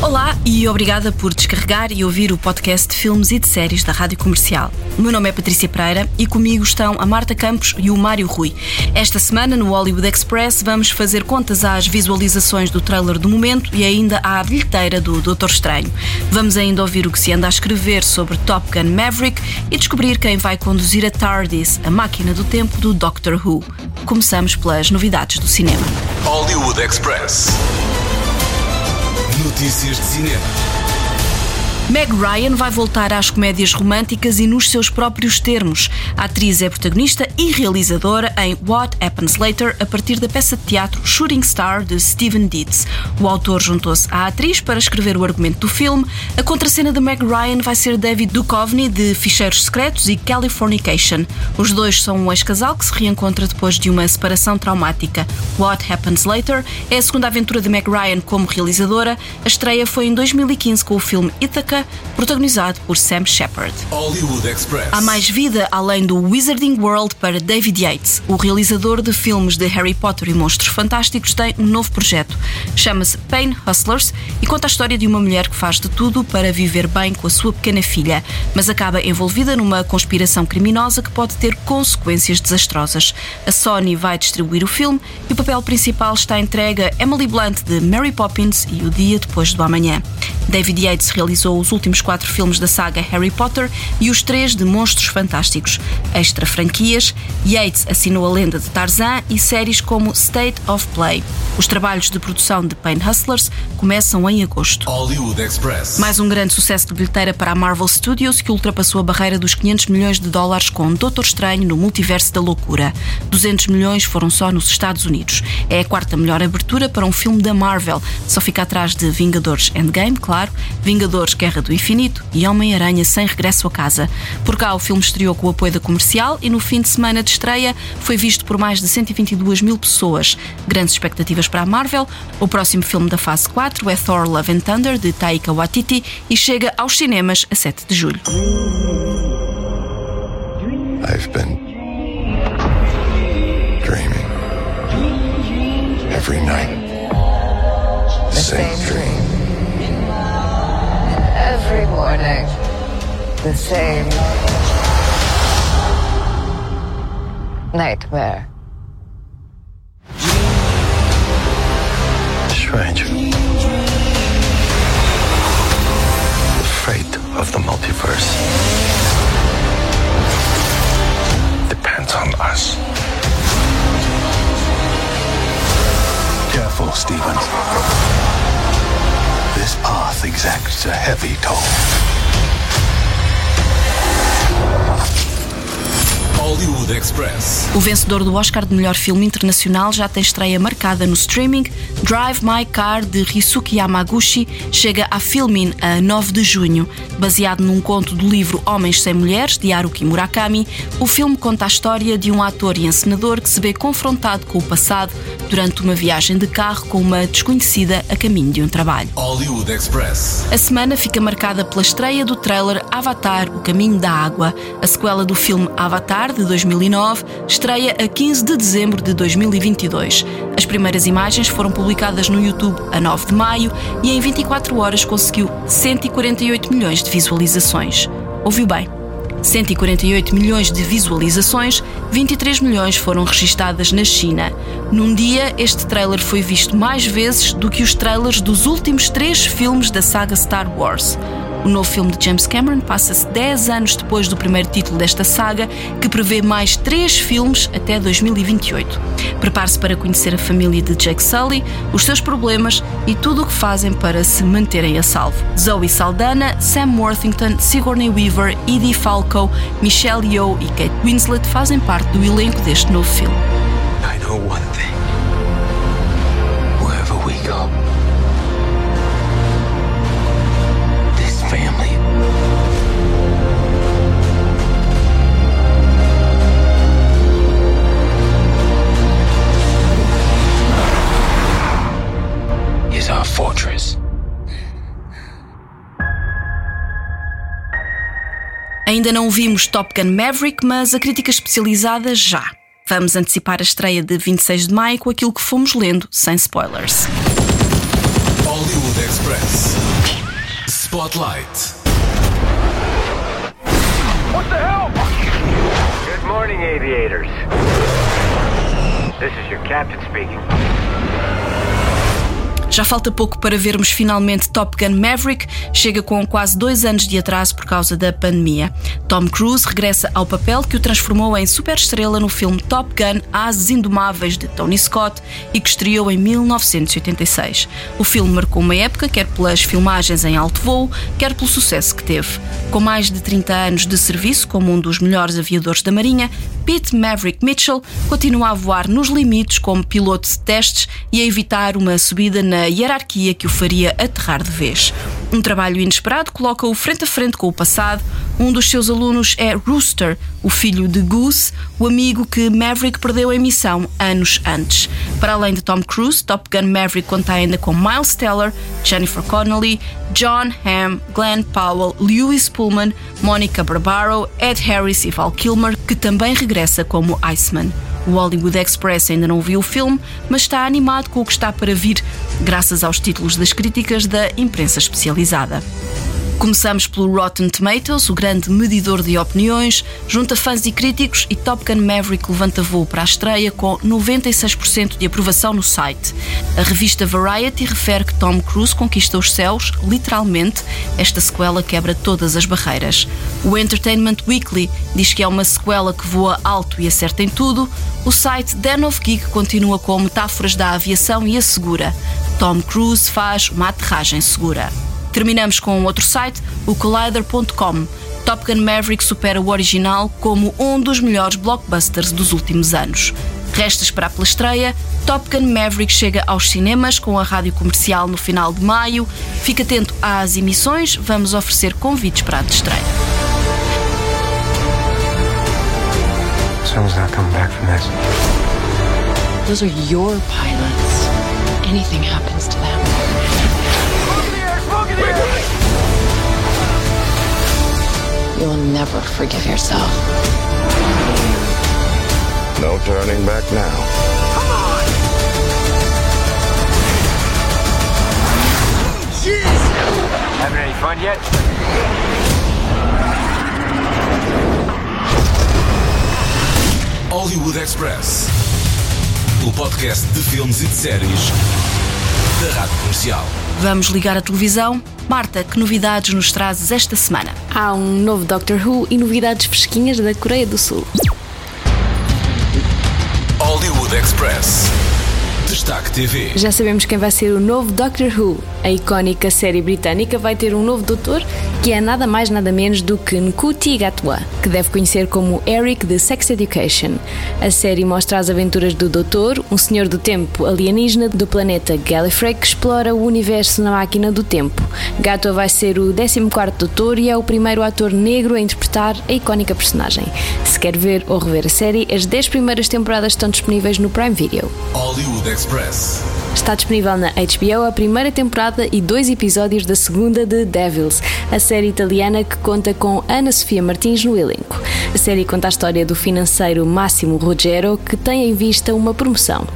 Olá e obrigada por descarregar e ouvir o podcast de filmes e de séries da Rádio Comercial. O meu nome é Patrícia Pereira e comigo estão a Marta Campos e o Mário Rui. Esta semana, no Hollywood Express, vamos fazer contas às visualizações do trailer do momento e ainda à bilheteira do Doutor Estranho. Vamos ainda ouvir o que se anda a escrever sobre Top Gun Maverick e descobrir quem vai conduzir a TARDIS, a máquina do tempo do Doctor Who. Começamos pelas novidades do cinema. Hollywood Express. Notícias de cinema. Meg Ryan vai voltar às comédias românticas e nos seus próprios termos. A atriz é protagonista e realizadora em What Happens Later, a partir da peça de teatro Shooting Star de Steven Dietz. O autor juntou-se à atriz para escrever o argumento do filme. A contracena de Meg Ryan vai ser David Duchovny, de Ficheiros Secretos e Californication. Os dois são um ex-casal que se reencontra depois de uma separação traumática. What Happens Later é a segunda aventura de Meg Ryan como realizadora. A estreia foi em 2015 com o filme Ithaca, protagonizado por Sam Shepard. Há mais vida além do Wizarding World para David Yates. O realizador de filmes de Harry Potter e Monstros Fantásticos tem um novo projeto. Chama-se Pain Hustlers e conta a história de uma mulher que faz de tudo para viver bem com a sua pequena filha, mas acaba envolvida numa conspiração criminosa que pode ter consequências desastrosas. A Sony vai distribuir o filme e o papel principal está entregue a Emily Blunt de Mary Poppins e O Dia Depois do Amanhã. David Yates realizou os últimos quatro filmes da saga Harry Potter e os três de Monstros Fantásticos. Extra franquias, Yates assinou a lenda de Tarzan e séries como State of Play. Os trabalhos de produção de Pain Hustlers começam em agosto. Mais um grande sucesso de bilheteira para a Marvel Studios, que ultrapassou a barreira dos 500 milhões de dólares com Doutor Estranho no Multiverso da Loucura. 200 milhões foram só nos Estados Unidos. É a quarta melhor abertura para um filme da Marvel, só fica atrás de Vingadores Endgame, claro, Vingadores Guerra do Infinito e Homem-Aranha Sem Regresso a Casa. Por cá, o filme estreou com o apoio da comercial e no fim de semana de estreia foi visto por mais de 122 mil pessoas. Grandes expectativas para a Marvel. O próximo filme da fase 4 é Thor Love and Thunder, de Taika Waititi, e chega aos cinemas a 7 de julho. I've been dreaming every night. The same dream. Every morning, the same nightmare. Strange. The fate of the multiverse depends on us. Careful, Stephen. This path exacts a heavy toll. Hollywood Express. O vencedor do Oscar de melhor filme internacional já tem estreia marcada no streaming. Drive My Car, de Risuke Yamaguchi, chega a Filmin a 9 de junho. Baseado num conto do livro Homens Sem Mulheres, de Haruki Murakami, o filme conta a história de um ator e encenador que se vê confrontado com o passado durante uma viagem de carro com uma desconhecida a caminho de um trabalho. Hollywood Express. A semana fica marcada pela estreia do trailer Avatar: O Caminho da Água. A sequela do filme Avatar, de 2009, estreia a 15 de dezembro de 2022. As primeiras imagens foram publicadas no YouTube a 9 de maio e em 24 horas conseguiu 148 milhões de visualizações. Ouviu bem? 148 milhões de visualizações, 23 milhões foram registadas na China. Num dia, este trailer foi visto mais vezes do que os trailers dos últimos três filmes da saga Star Wars. O novo filme de James Cameron passa-se 10 anos depois do primeiro título desta saga, que prevê mais três filmes até 2028. Prepare-se para conhecer a família de Jake Sully, os seus problemas e tudo o que fazem para se manterem a salvo. Zoe Saldana, Sam Worthington, Sigourney Weaver, Edie Falco, Michelle Yeoh e Kate Winslet fazem parte do elenco deste novo filme. I know one thing. Ainda não vimos Top Gun Maverick, mas a crítica especializada já. Vamos antecipar a estreia de 26 de maio com aquilo que fomos lendo, sem spoilers. Hollywood Express. Spotlight. Good morning, aviators. This is your captain speaking. Já falta pouco para vermos finalmente Top Gun Maverick, chega com quase dois anos de atraso por causa da pandemia. Tom Cruise regressa ao papel que o transformou em superestrela no filme Top Gun Asas Indomáveis de Tony Scott e que estreou em 1986. O filme marcou uma época, quer pelas filmagens em alto voo, quer pelo sucesso que teve. Com mais de 30 anos de serviço como um dos melhores aviadores da Marinha, Pete Maverick Mitchell continua a voar nos limites como piloto de testes e a evitar uma subida na hierarquia que o faria aterrar de vez. Um trabalho inesperado coloca-o frente a frente com o passado. Um dos seus alunos é Rooster, o filho de Goose, o amigo que Maverick perdeu em missão anos antes. Para além de Tom Cruise, Top Gun Maverick conta ainda com Miles Teller, Jennifer Connelly, John Hamm, Glenn Powell, Lewis Pullman, Monica Barbaro, Ed Harris e Val Kilmer, que também regressa como Iceman. O Hollywood Express ainda não viu o filme, mas está animado com o que está para vir, graças aos títulos das críticas da imprensa especializada. Começamos pelo Rotten Tomatoes, o grande medidor de opiniões, junta fãs e críticos e Top Gun Maverick levanta voo para a estreia com 96% de aprovação no site. A revista Variety refere que Tom Cruise conquista os céus, literalmente, esta sequela quebra todas as barreiras. O Entertainment Weekly diz que é uma sequela que voa alto e acerta em tudo. O site Den of Geek continua com metáforas da aviação e assegura: Tom Cruise faz uma aterragem segura. Terminamos com outro site, o Collider.com. Top Gun Maverick supera o original como um dos melhores blockbusters dos últimos anos. Resta esperar pela estreia. Top Gun Maverick chega aos cinemas com a rádio comercial no final de maio. Fique atento às emissões, vamos oferecer convites para a estreia. Someone's not coming back from this. Those are your pilots. Anything happens to them. Never forgive yourself. No turning back now. Having any fun yet? Hollywood Express. O podcast de filmes e de séries da Rádio Comercial. Vamos ligar a televisão. Marta, que novidades nos trazes esta semana? Há um novo Doctor Who e novidades fresquinhas da Coreia do Sul. Hollywood Express. Destaque TV. Já sabemos quem vai ser o novo Doctor Who. A icónica série britânica vai ter um novo doutor que é nada mais nada menos do que Nkuti Gatwa, que deve conhecer como Eric de Sex Education. A série mostra as aventuras do doutor, um senhor do tempo alienígena do planeta Gallifrey que explora o universo na máquina do tempo. Gatwa vai ser o 14º doutor e é o primeiro ator negro a interpretar a icónica personagem. Se quer ver ou rever a série, as 10 primeiras temporadas estão disponíveis no Prime Video. Hollywood Express. Está disponível na HBO a primeira temporada e dois episódios da segunda de Devils, a série italiana que conta com Ana Sofia Martins no elenco. A série conta a história do financeiro Máximo Ruggero, que tem em vista uma promoção.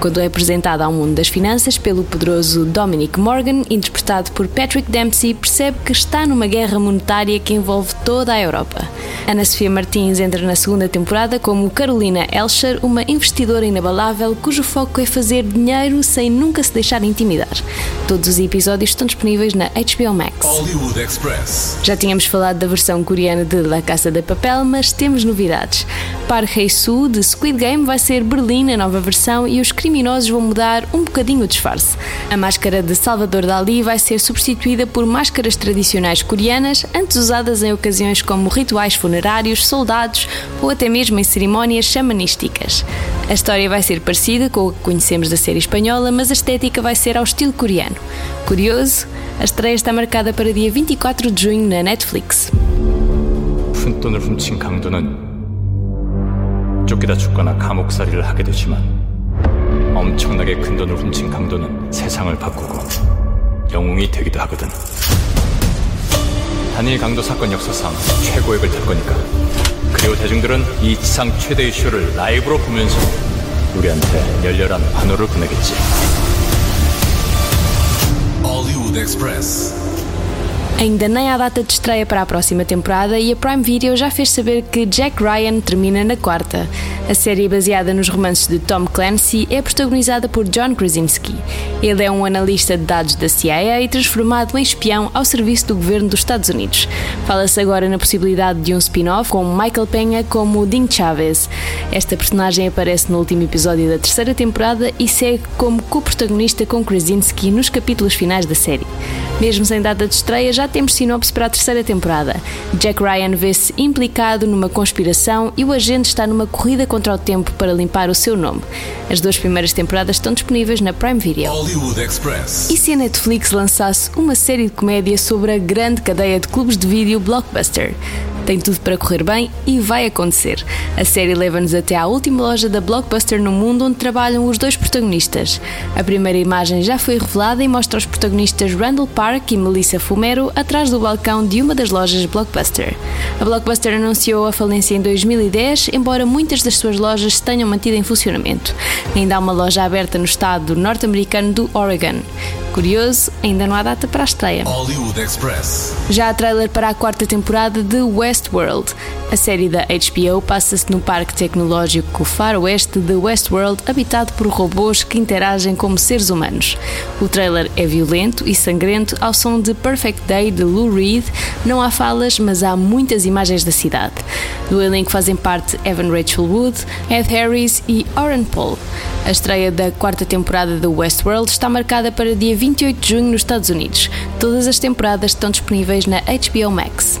Quando é apresentada ao mundo das finanças pelo poderoso Dominic Morgan, interpretado por Patrick Dempsey, percebe que está numa guerra monetária que envolve toda a Europa. Ana Sofia Martins entra na segunda temporada como Carolina Elcher, uma investidora inabalável cujo foco é fazer dinheiro sem nunca se deixar intimidar. Todos os episódios estão disponíveis na HBO Max. Hollywood Express. Já tínhamos falado da versão coreana de La Casa de Papel, mas temos novidades. Park Hae-soo, de Squid Game, vai ser Berlim, a nova versão, e os criminosos vão mudar um bocadinho o disfarce. A máscara de Salvador Dali vai ser substituída por máscaras tradicionais coreanas, antes usadas em ocasiões como rituais funerários, soldados ou até mesmo em cerimónias xamanísticas. A história vai ser parecida com o que conhecemos da série espanhola, mas a estética vai ser ao estilo coreano. Curioso, a estreia está marcada para dia 24 de junho na Netflix. 푼돈을 훔친 강도는 쫓기다 죽거나 감옥살이를 하게 되지만 엄청나게 큰 돈을 훔친 강도는 세상을 바꾸고 영웅이 되기도 하거든. 단일 강도 사건 역사상 최고액을 탈 거니까. 그리고 대중들은 이 지상 최대 이슈를 라이브로 보면서 우리한테 열렬한 환호를 보내겠지. Hollywood Express. Ainda nem há data de estreia para a próxima temporada e a Prime Video já fez saber que Jack Ryan termina na quarta. A série baseada nos romances de Tom Clancy é protagonizada por John Krasinski. Ele é um analista de dados da CIA transformado em espião ao serviço do governo dos Estados Unidos. Fala-se agora na possibilidade de um spin-off com Michael Penha como Dean Chavez. Esta personagem aparece no último episódio da terceira temporada e segue como co-protagonista com Krasinski nos capítulos finais da série. Mesmo sem data de estreia, já temos sinopse para a terceira temporada. Jack Ryan vê-se implicado numa conspiração e o agente está numa corrida contra o tempo para limpar o seu nome. As duas primeiras temporadas estão disponíveis na Prime Video. Hollywood Express. E se a Netflix lançasse uma série de comédia sobre a grande cadeia de clubes de vídeo Blockbuster? Tem tudo para correr bem e vai acontecer. A série leva-nos até à última loja da Blockbuster no mundo onde trabalham os dois protagonistas. A primeira imagem já foi revelada e mostra os protagonistas Randall Park e Melissa Fumero atrás do balcão de uma das lojas Blockbuster. A Blockbuster anunciou a falência em 2010, embora muitas das suas lojas se tenham mantido em funcionamento. Ainda há uma loja aberta no estado norte-americano do Oregon. Curioso, ainda não há data para a estreia. Hollywood Express. Já há trailer para a quarta temporada de Westworld. A série da HBO passa-se no parque tecnológico faroeste de Westworld, habitado por robôs que interagem como seres humanos. O trailer é violento e sangrento ao som de Perfect Day de Lou Reed. Não há falas, mas há muitas imagens da cidade. Do elenco fazem parte Evan Rachel Wood, Ed Harris e Oren Paul. A estreia da quarta temporada de Westworld está marcada para dia 28 de junho nos Estados Unidos. Todas as temporadas estão disponíveis na HBO Max.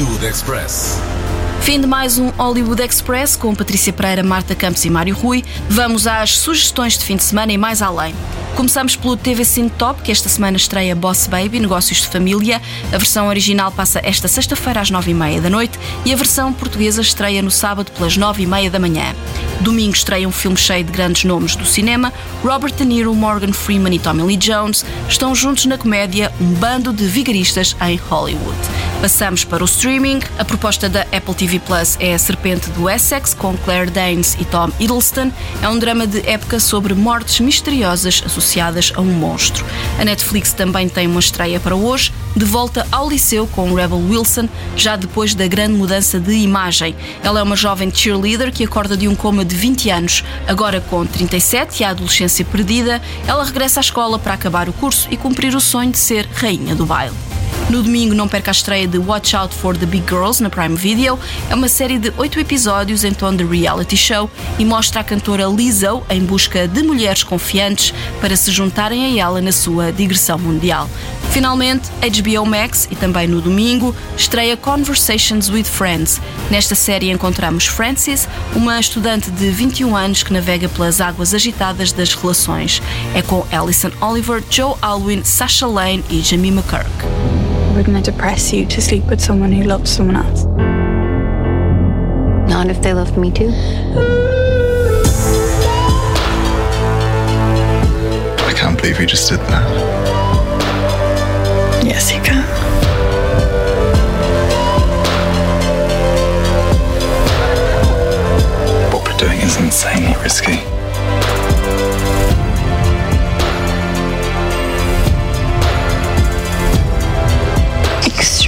Hollywood Express. Fim de mais um Hollywood Express com Patrícia Pereira, Marta Campos e Mário Rui. Vamos às sugestões de fim de semana e mais além. Começamos pelo TV Cine Top, que esta semana estreia Boss Baby, Negócios de Família. A versão original passa esta sexta-feira às nove e meia da noite e a versão portuguesa estreia no sábado pelas nove e meia da manhã. Domingo estreia um filme cheio de grandes nomes do cinema. Robert De Niro, Morgan Freeman e Tommy Lee Jones estão juntos na comédia Um Bando de Vigaristas em Hollywood. Passamos para o streaming. A proposta da Apple TV Plus é A Serpente do Essex, com Claire Danes e Tom Hiddleston. É um drama de época sobre mortes misteriosas associadas a um monstro. A Netflix também tem uma estreia para hoje, De Volta ao Liceu, com Rebel Wilson, já depois da grande mudança de imagem. Ela é uma jovem cheerleader que acorda de um coma de 20 anos. Agora com 37 e a adolescência perdida, ela regressa à escola para acabar o curso e cumprir o sonho de ser rainha do baile. No domingo, não perca a estreia de Watch Out for the Big Girls na Prime Video. É uma série de oito episódios em tom de reality show e mostra a cantora Lizzo em busca de mulheres confiantes para se juntarem a ela na sua digressão mundial. Finalmente, HBO Max e também no domingo estreia Conversations with Friends. Nesta série encontramos Frances, uma estudante de 21 anos que navega pelas águas agitadas das relações. É com Alison Oliver, Joe Alwyn, Sasha Lane e Jamie McKirk. Wouldn't it depress you to sleep with someone who loves someone else? Not if they loved me too. I can't believe you just did that. Yes, you can. What we're doing is insanely risky.